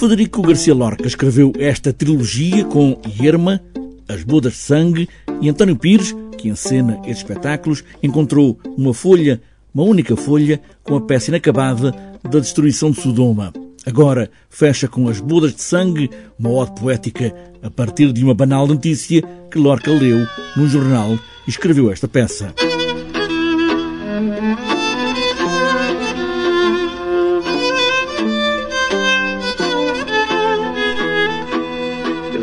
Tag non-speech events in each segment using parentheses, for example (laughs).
Federico Garcia Lorca escreveu esta trilogia com Irma, As Bodas de Sangue e António Pires, que encena estes espetáculos, encontrou uma folha, uma única folha, com a peça inacabada da destruição de Sodoma. Agora fecha com As Bodas de Sangue, uma ode poética a partir de uma banal notícia que Lorca leu num jornal e escreveu esta peça.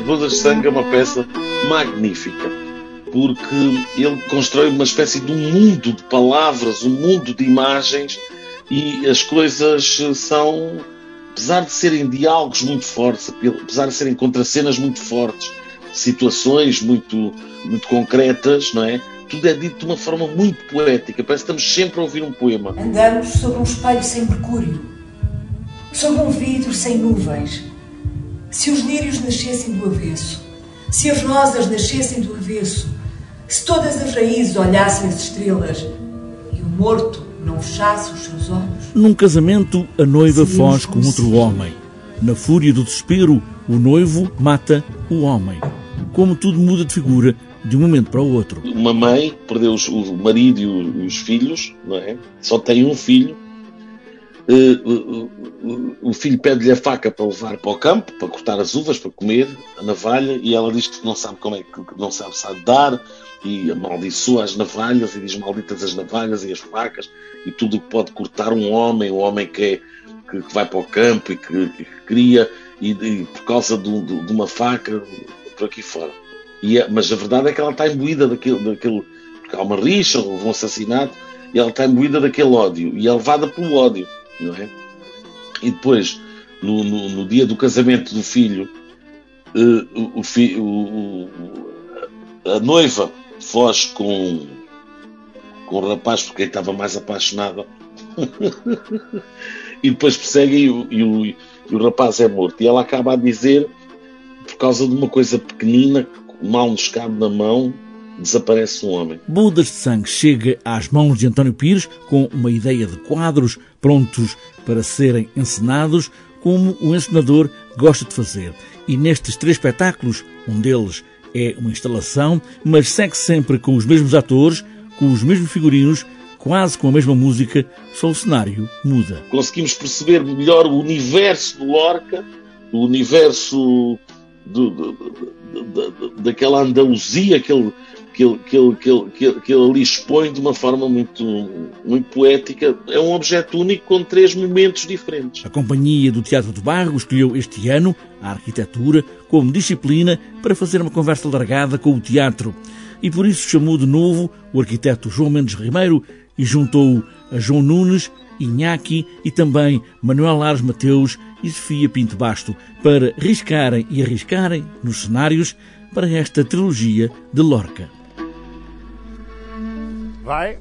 As Bodas de Sangue é uma peça magnífica, porque ele constrói uma espécie de um mundo de palavras, um mundo de imagens, e as coisas são, apesar de serem diálogos muito fortes, apesar de serem contracenas muito fortes, situações muito, muito concretas, não é? Tudo é dito de uma forma muito poética, parece que estamos sempre a ouvir um poema. Andamos sobre um espelho sem mercúrio, sobre um vidro sem nuvens. Se os lírios nascessem do avesso, se as rosas nascessem do avesso, se todas as raízes olhassem as estrelas e o morto não fechasse os seus olhos. Num casamento, a noiva foge com outro homem. Na fúria do desespero, o noivo mata o homem. Como tudo muda de figura de um momento para o outro. Uma mãe perdeu o marido e os filhos, não é? Só tem um filho. O filho pede-lhe a faca para levar para o campo, para cortar as uvas, para comer, a navalha, e ela diz que não sabe como é que não sabe sabe dar, e amaldiçoa as navalhas, e diz malditas as navalhas e as facas, e tudo que pode cortar um homem, um homem que, é, que, que vai para o campo e que, que cria, e, e, por causa de, de, de uma faca, por aqui fora. E, é, mas a verdade é que ela está imbuída daquele, daquele. Porque há uma rixa, houve um assassinato, e ela está imbuída daquele ódio. E é levada pelo ódio, não é? E depois, no, no, no dia do casamento do filho, uh, o, o, o, a noiva foge com, com o rapaz porque ele estava mais apaixonada. (laughs) e depois persegue e o, e, e o rapaz é morto. E ela acaba a dizer por causa de uma coisa pequenina que mal nos cabe na mão, desaparece um homem. Bodas de Sangue chega às mãos de António Pires com uma ideia de quadros prontos para serem encenados, como o encenador gosta de fazer. E nestes três espetáculos, um deles é uma instalação, mas segue sempre com os mesmos atores, com os mesmos figurinos, quase com a mesma música, só o cenário muda. Conseguimos perceber melhor o universo do Lorca, o universo do, do, do, daquela Andaluzia que ele, que, ele, que, ele, que, ele, que, ele, que ele ali expõe de uma forma muito, muito poética. É um objeto único com três momentos diferentes. A Companhia do Teatro do Barro escolheu este ano a arquitetura como disciplina para fazer uma conversa largada com o teatro. E por isso chamou de novo o arquiteto João Mendes Ribeiro e juntou a João Nunes, Inhaki e também Manuel Lares Mateus e Sofia Pinto Basto para riscarem e arriscarem nos cenários para esta trilogia de Lorca. Vai